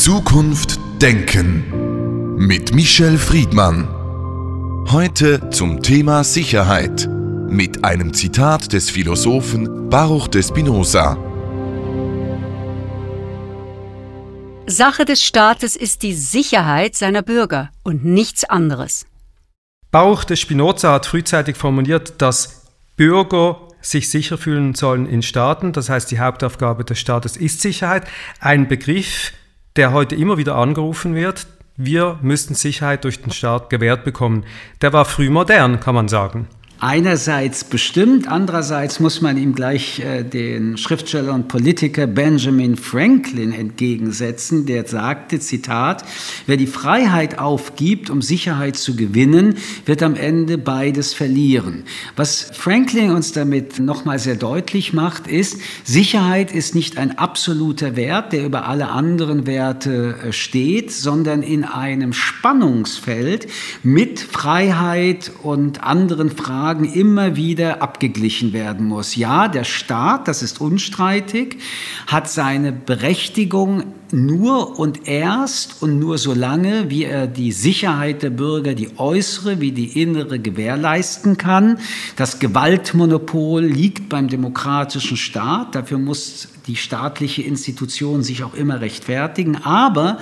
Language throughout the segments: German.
Zukunft Denken mit Michel Friedmann. Heute zum Thema Sicherheit mit einem Zitat des Philosophen Baruch de Spinoza. Sache des Staates ist die Sicherheit seiner Bürger und nichts anderes. Baruch de Spinoza hat frühzeitig formuliert, dass Bürger sich sicher fühlen sollen in Staaten. Das heißt, die Hauptaufgabe des Staates ist Sicherheit. Ein Begriff, der heute immer wieder angerufen wird. Wir müssten Sicherheit durch den Staat gewährt bekommen. Der war früh modern, kann man sagen. Einerseits bestimmt, andererseits muss man ihm gleich äh, den Schriftsteller und Politiker Benjamin Franklin entgegensetzen, der sagte, Zitat, wer die Freiheit aufgibt, um Sicherheit zu gewinnen, wird am Ende beides verlieren. Was Franklin uns damit nochmal sehr deutlich macht, ist, Sicherheit ist nicht ein absoluter Wert, der über alle anderen Werte äh, steht, sondern in einem Spannungsfeld mit Freiheit und anderen Fragen, Fragen immer wieder abgeglichen werden muss. Ja, der Staat, das ist unstreitig, hat seine Berechtigung nur und erst und nur solange, wie er die Sicherheit der Bürger, die äußere wie die innere, gewährleisten kann. Das Gewaltmonopol liegt beim demokratischen Staat. Dafür muss die staatliche Institution sich auch immer rechtfertigen. Aber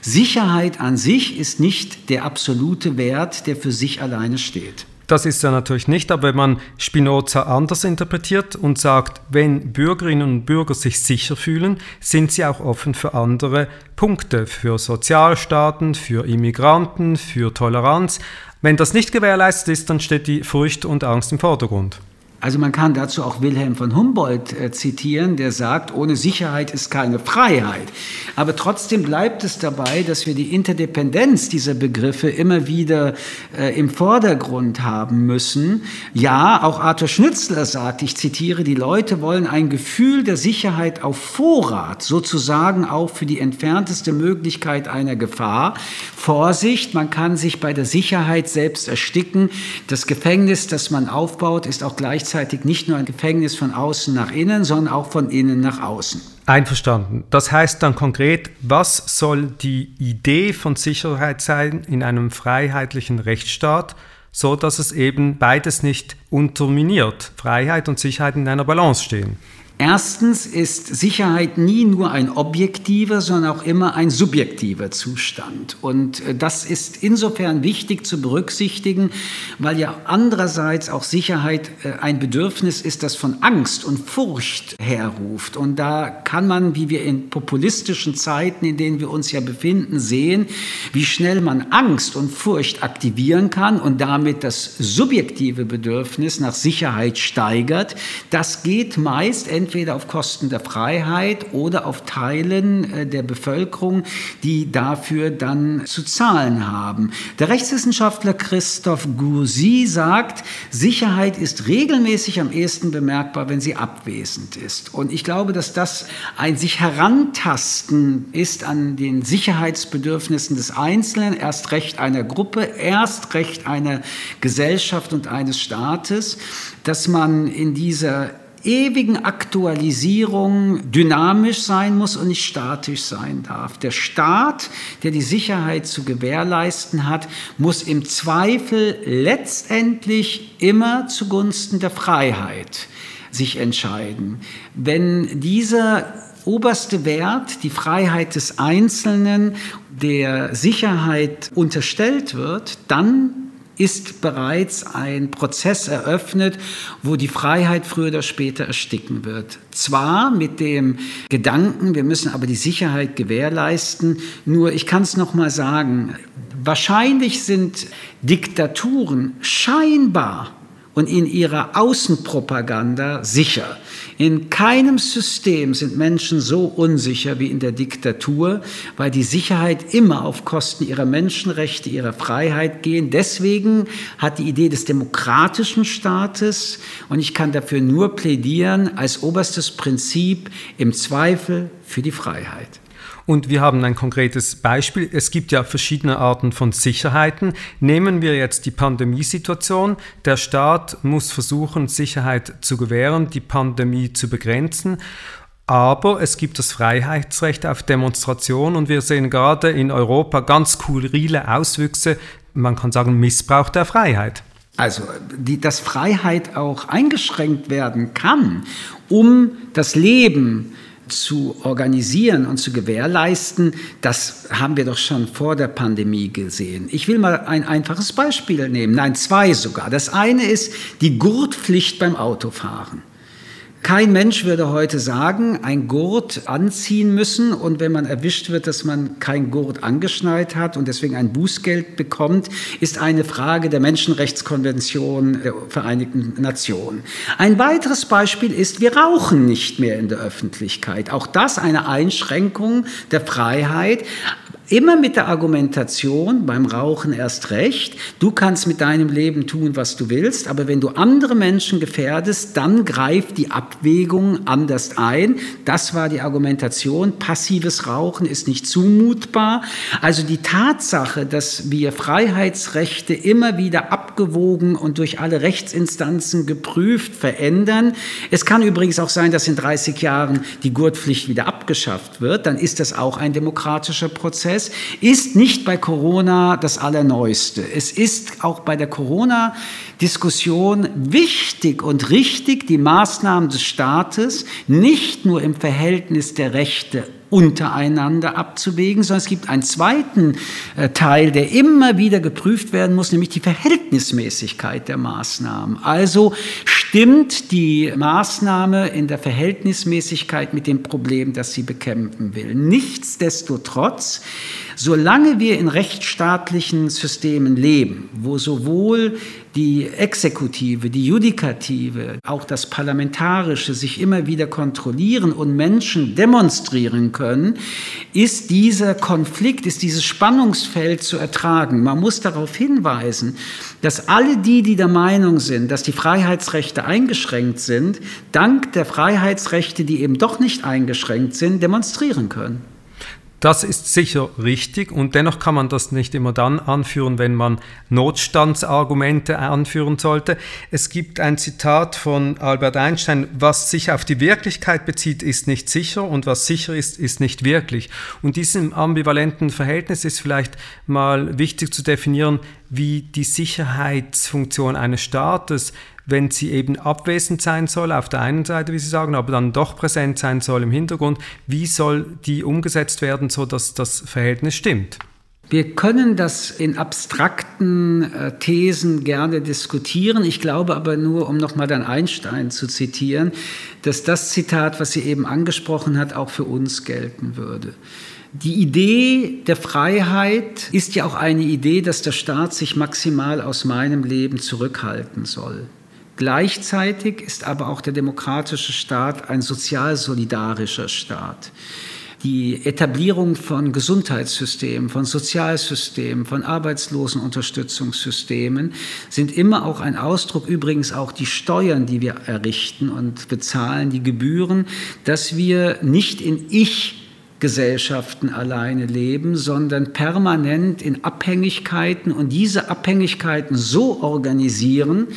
Sicherheit an sich ist nicht der absolute Wert, der für sich alleine steht. Das ist er natürlich nicht, aber wenn man Spinoza anders interpretiert und sagt, wenn Bürgerinnen und Bürger sich sicher fühlen, sind sie auch offen für andere Punkte, für Sozialstaaten, für Immigranten, für Toleranz. Wenn das nicht gewährleistet ist, dann steht die Furcht und Angst im Vordergrund. Also man kann dazu auch Wilhelm von Humboldt äh, zitieren, der sagt, ohne Sicherheit ist keine Freiheit. Aber trotzdem bleibt es dabei, dass wir die Interdependenz dieser Begriffe immer wieder äh, im Vordergrund haben müssen. Ja, auch Arthur Schnitzler sagt, ich zitiere, die Leute wollen ein Gefühl der Sicherheit auf Vorrat, sozusagen auch für die entfernteste Möglichkeit einer Gefahr. Vorsicht, man kann sich bei der Sicherheit selbst ersticken. Das Gefängnis, das man aufbaut, ist auch gleichzeitig gleichzeitig nicht nur ein Gefängnis von außen nach innen, sondern auch von innen nach außen. Einverstanden. Das heißt dann konkret, was soll die Idee von Sicherheit sein in einem freiheitlichen Rechtsstaat, so dass es eben beides nicht unterminiert, Freiheit und Sicherheit in einer Balance stehen? Erstens ist Sicherheit nie nur ein objektiver, sondern auch immer ein subjektiver Zustand. Und äh, das ist insofern wichtig zu berücksichtigen, weil ja andererseits auch Sicherheit äh, ein Bedürfnis ist, das von Angst und Furcht herruft. Und da kann man, wie wir in populistischen Zeiten, in denen wir uns ja befinden, sehen, wie schnell man Angst und Furcht aktivieren kann und damit das subjektive Bedürfnis nach Sicherheit steigert. Das geht meist entweder entweder auf Kosten der Freiheit oder auf Teilen äh, der Bevölkerung, die dafür dann zu zahlen haben. Der Rechtswissenschaftler Christoph Goursy sagt, Sicherheit ist regelmäßig am ehesten bemerkbar, wenn sie abwesend ist. Und ich glaube, dass das ein sich herantasten ist an den Sicherheitsbedürfnissen des Einzelnen, erst recht einer Gruppe, erst recht einer Gesellschaft und eines Staates, dass man in dieser ewigen Aktualisierung dynamisch sein muss und nicht statisch sein darf. Der Staat, der die Sicherheit zu gewährleisten hat, muss im Zweifel letztendlich immer zugunsten der Freiheit sich entscheiden. Wenn dieser oberste Wert, die Freiheit des Einzelnen, der Sicherheit unterstellt wird, dann ist bereits ein Prozess eröffnet, wo die Freiheit früher oder später ersticken wird. Zwar mit dem Gedanken, wir müssen aber die Sicherheit gewährleisten, nur ich kann es noch mal sagen, wahrscheinlich sind Diktaturen scheinbar und in ihrer Außenpropaganda sicher. In keinem System sind Menschen so unsicher wie in der Diktatur, weil die Sicherheit immer auf Kosten ihrer Menschenrechte, ihrer Freiheit gehen. Deswegen hat die Idee des demokratischen Staates, und ich kann dafür nur plädieren, als oberstes Prinzip im Zweifel für die Freiheit. Und wir haben ein konkretes Beispiel. Es gibt ja verschiedene Arten von Sicherheiten. Nehmen wir jetzt die Pandemiesituation. Der Staat muss versuchen, Sicherheit zu gewähren, die Pandemie zu begrenzen. Aber es gibt das Freiheitsrecht auf Demonstration und wir sehen gerade in Europa ganz skurrile Auswüchse, man kann sagen Missbrauch der Freiheit. Also, die, dass Freiheit auch eingeschränkt werden kann, um das Leben zu organisieren und zu gewährleisten, das haben wir doch schon vor der Pandemie gesehen. Ich will mal ein einfaches Beispiel nehmen, nein, zwei sogar. Das eine ist die Gurtpflicht beim Autofahren. Kein Mensch würde heute sagen, ein Gurt anziehen müssen und wenn man erwischt wird, dass man kein Gurt angeschnallt hat und deswegen ein Bußgeld bekommt, ist eine Frage der Menschenrechtskonvention der Vereinigten Nationen. Ein weiteres Beispiel ist, wir rauchen nicht mehr in der Öffentlichkeit. Auch das eine Einschränkung der Freiheit. Immer mit der Argumentation, beim Rauchen erst recht, du kannst mit deinem Leben tun, was du willst, aber wenn du andere Menschen gefährdest, dann greift die Abwägung anders ein. Das war die Argumentation. Passives Rauchen ist nicht zumutbar. Also die Tatsache, dass wir Freiheitsrechte immer wieder abgewogen und durch alle Rechtsinstanzen geprüft verändern. Es kann übrigens auch sein, dass in 30 Jahren die Gurtpflicht wieder abgeschafft wird. Dann ist das auch ein demokratischer Prozess. Prozess ist nicht bei Corona das Allerneueste. Es ist auch bei der Corona-Diskussion wichtig und richtig, die Maßnahmen des Staates nicht nur im Verhältnis der Rechte untereinander abzuwägen, sondern es gibt einen zweiten äh, Teil, der immer wieder geprüft werden muss, nämlich die Verhältnismäßigkeit der Maßnahmen. Also stimmt die Maßnahme in der Verhältnismäßigkeit mit dem Problem, das sie bekämpfen will. Nichtsdestotrotz Solange wir in rechtsstaatlichen Systemen leben, wo sowohl die Exekutive, die Judikative, auch das Parlamentarische sich immer wieder kontrollieren und Menschen demonstrieren können, ist dieser Konflikt, ist dieses Spannungsfeld zu ertragen. Man muss darauf hinweisen, dass alle die, die der Meinung sind, dass die Freiheitsrechte eingeschränkt sind, dank der Freiheitsrechte, die eben doch nicht eingeschränkt sind, demonstrieren können. Das ist sicher richtig und dennoch kann man das nicht immer dann anführen, wenn man Notstandsargumente anführen sollte. Es gibt ein Zitat von Albert Einstein, was sich auf die Wirklichkeit bezieht, ist nicht sicher und was sicher ist, ist nicht wirklich. Und diesem ambivalenten Verhältnis ist vielleicht mal wichtig zu definieren, wie die Sicherheitsfunktion eines Staates wenn sie eben abwesend sein soll, auf der einen Seite, wie Sie sagen, aber dann doch präsent sein soll im Hintergrund, wie soll die umgesetzt werden, sodass das Verhältnis stimmt? Wir können das in abstrakten äh, Thesen gerne diskutieren. Ich glaube aber nur, um nochmal dann Einstein zu zitieren, dass das Zitat, was sie eben angesprochen hat, auch für uns gelten würde. Die Idee der Freiheit ist ja auch eine Idee, dass der Staat sich maximal aus meinem Leben zurückhalten soll. Gleichzeitig ist aber auch der demokratische Staat ein sozial solidarischer Staat. Die Etablierung von Gesundheitssystemen, von Sozialsystemen, von Arbeitslosenunterstützungssystemen sind immer auch ein Ausdruck, übrigens auch die Steuern, die wir errichten und bezahlen, die Gebühren, dass wir nicht in Ich Gesellschaften alleine leben, sondern permanent in Abhängigkeiten und diese Abhängigkeiten so organisieren,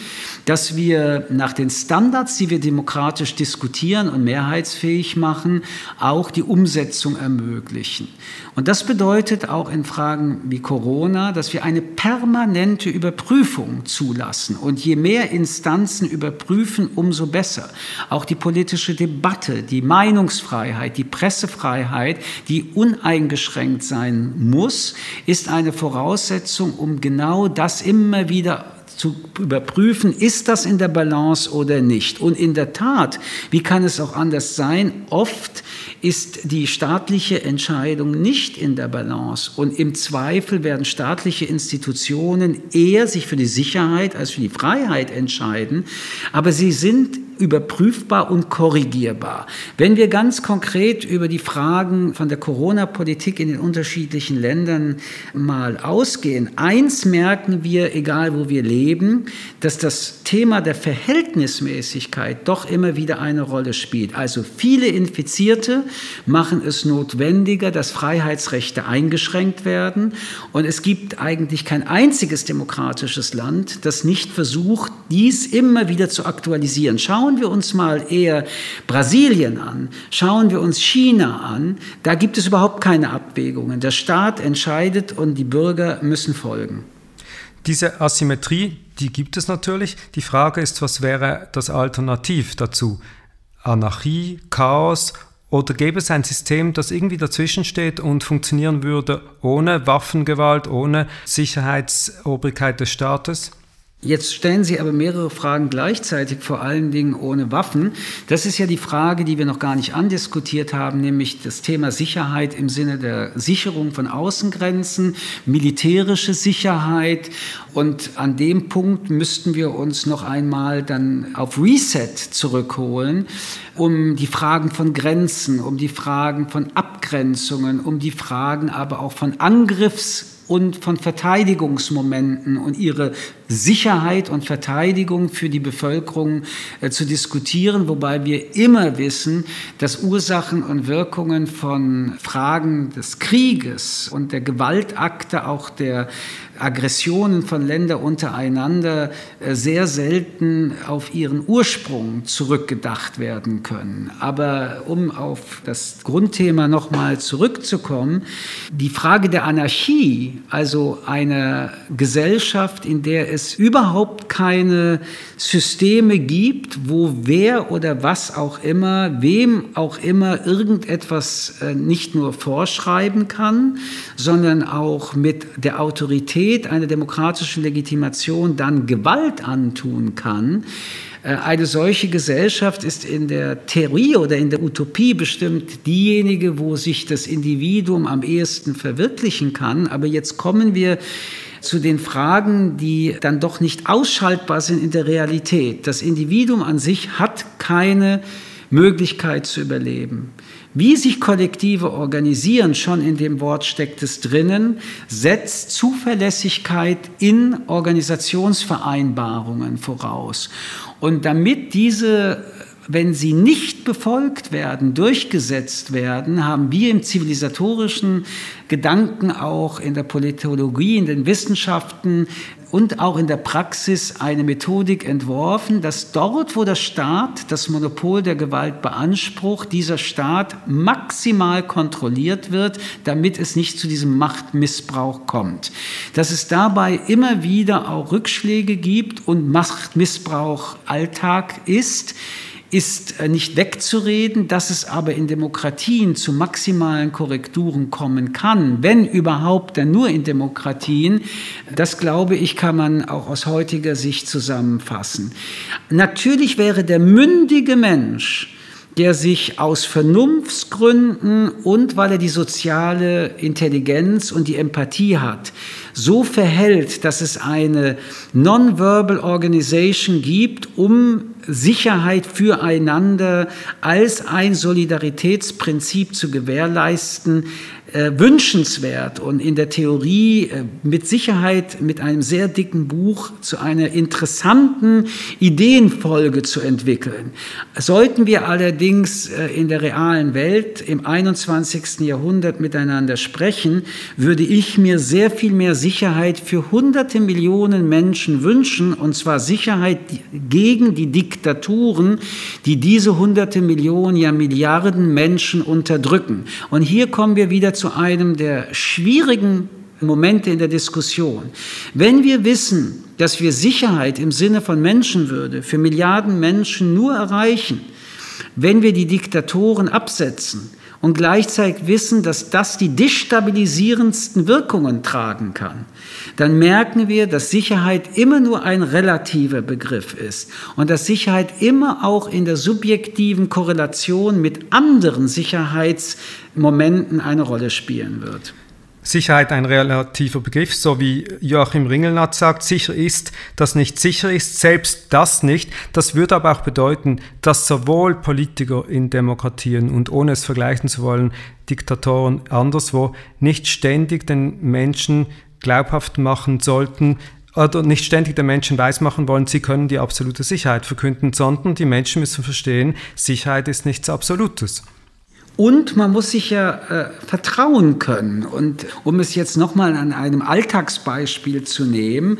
dass wir nach den Standards, die wir demokratisch diskutieren und mehrheitsfähig machen, auch die Umsetzung ermöglichen. Und das bedeutet auch in Fragen wie Corona, dass wir eine permanente Überprüfung zulassen. Und je mehr Instanzen überprüfen, umso besser. Auch die politische Debatte, die Meinungsfreiheit, die Pressefreiheit, die uneingeschränkt sein muss, ist eine Voraussetzung, um genau das immer wieder zu überprüfen, ist das in der Balance oder nicht. Und in der Tat, wie kann es auch anders sein, oft ist die staatliche Entscheidung nicht in der Balance. Und im Zweifel werden staatliche Institutionen eher sich für die Sicherheit als für die Freiheit entscheiden. Aber sie sind überprüfbar und korrigierbar. Wenn wir ganz konkret über die Fragen von der Corona-Politik in den unterschiedlichen Ländern mal ausgehen, eins merken wir, egal wo wir leben, dass das Thema der Verhältnismäßigkeit doch immer wieder eine Rolle spielt. Also viele Infizierte machen es notwendiger, dass Freiheitsrechte eingeschränkt werden. Und es gibt eigentlich kein einziges demokratisches Land, das nicht versucht, dies immer wieder zu aktualisieren. Schauen wir uns mal eher Brasilien an, schauen wir uns China an, da gibt es überhaupt keine Abwägungen. Der Staat entscheidet und die Bürger müssen folgen. Diese Asymmetrie, die gibt es natürlich. Die Frage ist, was wäre das Alternativ dazu? Anarchie, Chaos oder gäbe es ein System, das irgendwie dazwischen steht und funktionieren würde ohne Waffengewalt, ohne Sicherheitsobrigkeit des Staates? Jetzt stellen Sie aber mehrere Fragen gleichzeitig, vor allen Dingen ohne Waffen. Das ist ja die Frage, die wir noch gar nicht andiskutiert haben, nämlich das Thema Sicherheit im Sinne der Sicherung von Außengrenzen, militärische Sicherheit. Und an dem Punkt müssten wir uns noch einmal dann auf Reset zurückholen, um die Fragen von Grenzen, um die Fragen von Abgrenzungen, um die Fragen aber auch von Angriffs und von Verteidigungsmomenten und ihre Sicherheit und Verteidigung für die Bevölkerung äh, zu diskutieren, wobei wir immer wissen, dass Ursachen und Wirkungen von Fragen des Krieges und der Gewaltakte, auch der Aggressionen von Ländern untereinander äh, sehr selten auf ihren Ursprung zurückgedacht werden können. Aber um auf das Grundthema nochmal zurückzukommen, die Frage der Anarchie, also eine Gesellschaft, in der es überhaupt keine Systeme gibt, wo wer oder was auch immer, wem auch immer irgendetwas äh, nicht nur vorschreiben kann, sondern auch mit der Autorität einer demokratischen Legitimation dann Gewalt antun kann, eine solche Gesellschaft ist in der Theorie oder in der Utopie bestimmt diejenige, wo sich das Individuum am ehesten verwirklichen kann. Aber jetzt kommen wir zu den Fragen, die dann doch nicht ausschaltbar sind in der Realität. Das Individuum an sich hat keine Möglichkeit zu überleben. Wie sich Kollektive organisieren, schon in dem Wort steckt es drinnen, setzt Zuverlässigkeit in Organisationsvereinbarungen voraus. Und damit diese wenn sie nicht befolgt werden, durchgesetzt werden, haben wir im zivilisatorischen Gedanken auch in der Politologie, in den Wissenschaften und auch in der Praxis eine Methodik entworfen, dass dort, wo der Staat das Monopol der Gewalt beansprucht, dieser Staat maximal kontrolliert wird, damit es nicht zu diesem Machtmissbrauch kommt. Dass es dabei immer wieder auch Rückschläge gibt und Machtmissbrauch Alltag ist, ist äh, nicht wegzureden, dass es aber in Demokratien zu maximalen Korrekturen kommen kann, wenn überhaupt, dann nur in Demokratien. Das glaube ich, kann man auch aus heutiger Sicht zusammenfassen. Natürlich wäre der mündige Mensch, der sich aus Vernunftsgründen und weil er die soziale Intelligenz und die Empathie hat, so verhält, dass es eine Non-Verbal Organization gibt, um Sicherheit füreinander als ein Solidaritätsprinzip zu gewährleisten, äh, wünschenswert und in der Theorie äh, mit Sicherheit mit einem sehr dicken Buch zu einer interessanten Ideenfolge zu entwickeln. Sollten wir allerdings äh, in der realen Welt im 21. Jahrhundert miteinander sprechen, würde ich mir sehr viel mehr Sicherheit für hunderte Millionen Menschen wünschen, und zwar Sicherheit gegen die Diktaturen, die diese hunderte Millionen, ja Milliarden Menschen unterdrücken. Und hier kommen wir wieder zu einem der schwierigen Momente in der Diskussion. Wenn wir wissen, dass wir Sicherheit im Sinne von Menschenwürde für Milliarden Menschen nur erreichen, wenn wir die Diktatoren absetzen und gleichzeitig wissen, dass das die destabilisierendsten Wirkungen tragen kann, dann merken wir, dass Sicherheit immer nur ein relativer Begriff ist und dass Sicherheit immer auch in der subjektiven Korrelation mit anderen Sicherheitsmomenten eine Rolle spielen wird. Sicherheit ein relativer Begriff, so wie Joachim Ringelnatz sagt, sicher ist, dass nicht sicher ist, selbst das nicht. Das würde aber auch bedeuten, dass sowohl Politiker in Demokratien und ohne es vergleichen zu wollen, Diktatoren anderswo nicht ständig den Menschen glaubhaft machen sollten, oder nicht ständig den Menschen weismachen wollen, sie können die absolute Sicherheit verkünden, sondern die Menschen müssen verstehen, Sicherheit ist nichts Absolutes. Und man muss sich ja äh, vertrauen können. Und um es jetzt nochmal an einem Alltagsbeispiel zu nehmen,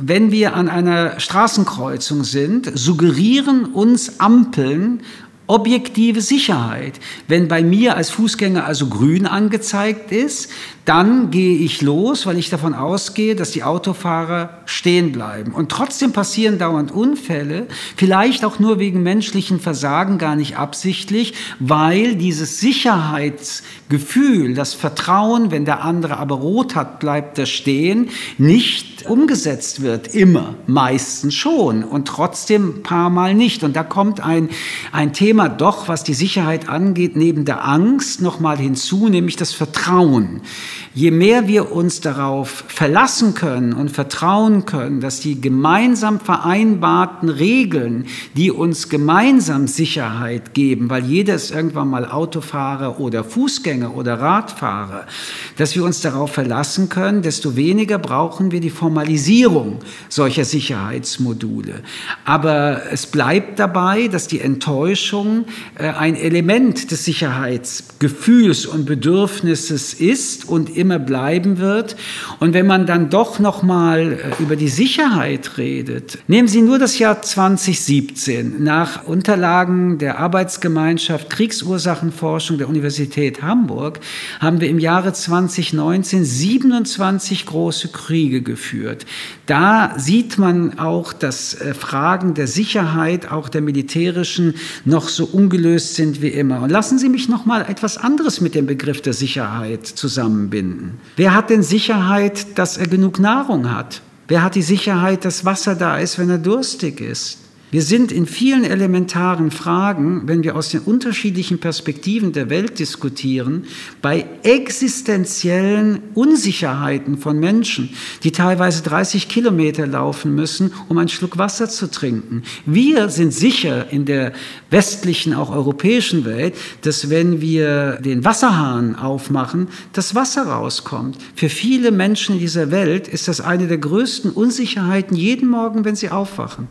wenn wir an einer Straßenkreuzung sind, suggerieren uns Ampeln objektive Sicherheit. Wenn bei mir als Fußgänger also grün angezeigt ist, dann gehe ich los, weil ich davon ausgehe, dass die Autofahrer stehen bleiben. Und trotzdem passieren dauernd Unfälle, vielleicht auch nur wegen menschlichen Versagen, gar nicht absichtlich, weil dieses Sicherheitsgefühl, das Vertrauen, wenn der andere aber rot hat, bleibt er stehen, nicht umgesetzt wird. Immer, meistens schon und trotzdem ein paar Mal nicht. Und da kommt ein, ein Thema doch, was die Sicherheit angeht, neben der Angst nochmal hinzu, nämlich das Vertrauen je mehr wir uns darauf verlassen können und vertrauen können, dass die gemeinsam vereinbarten Regeln, die uns gemeinsam Sicherheit geben, weil jeder ist irgendwann mal Autofahrer oder Fußgänger oder Radfahrer, dass wir uns darauf verlassen können, desto weniger brauchen wir die Formalisierung solcher Sicherheitsmodule. Aber es bleibt dabei, dass die Enttäuschung äh, ein Element des Sicherheitsgefühls und Bedürfnisses ist und immer immer bleiben wird. Und wenn man dann doch noch mal äh, über die Sicherheit redet, nehmen Sie nur das Jahr 2017. Nach Unterlagen der Arbeitsgemeinschaft Kriegsursachenforschung der Universität Hamburg haben wir im Jahre 2019 27 große Kriege geführt. Da sieht man auch, dass äh, Fragen der Sicherheit, auch der militärischen, noch so ungelöst sind wie immer. Und lassen Sie mich noch mal etwas anderes mit dem Begriff der Sicherheit zusammenbinden finden. Wer hat denn Sicherheit, dass er genug Nahrung hat? Wer hat die Sicherheit, dass Wasser da ist, wenn er durstig ist? Wir sind in vielen elementaren Fragen, wenn wir aus den unterschiedlichen Perspektiven der Welt diskutieren, bei existenziellen Unsicherheiten von Menschen, die teilweise 30 Kilometer laufen müssen, um einen Schluck Wasser zu trinken. Wir sind sicher in der westlichen, auch europäischen Welt, dass wenn wir den Wasserhahn aufmachen, das Wasser rauskommt. Für viele Menschen in dieser Welt ist das eine der größten Unsicherheiten jeden Morgen, wenn sie aufwachen.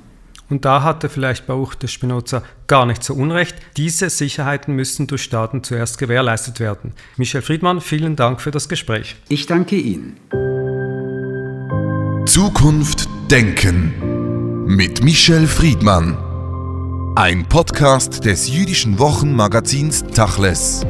Und da hatte vielleicht Bauch der Spinoza gar nicht so unrecht. Diese Sicherheiten müssen durch Staaten zuerst gewährleistet werden. Michel Friedmann, vielen Dank für das Gespräch. Ich danke Ihnen. Zukunft Denken mit Michel Friedmann. Ein Podcast des jüdischen Wochenmagazins Tachles.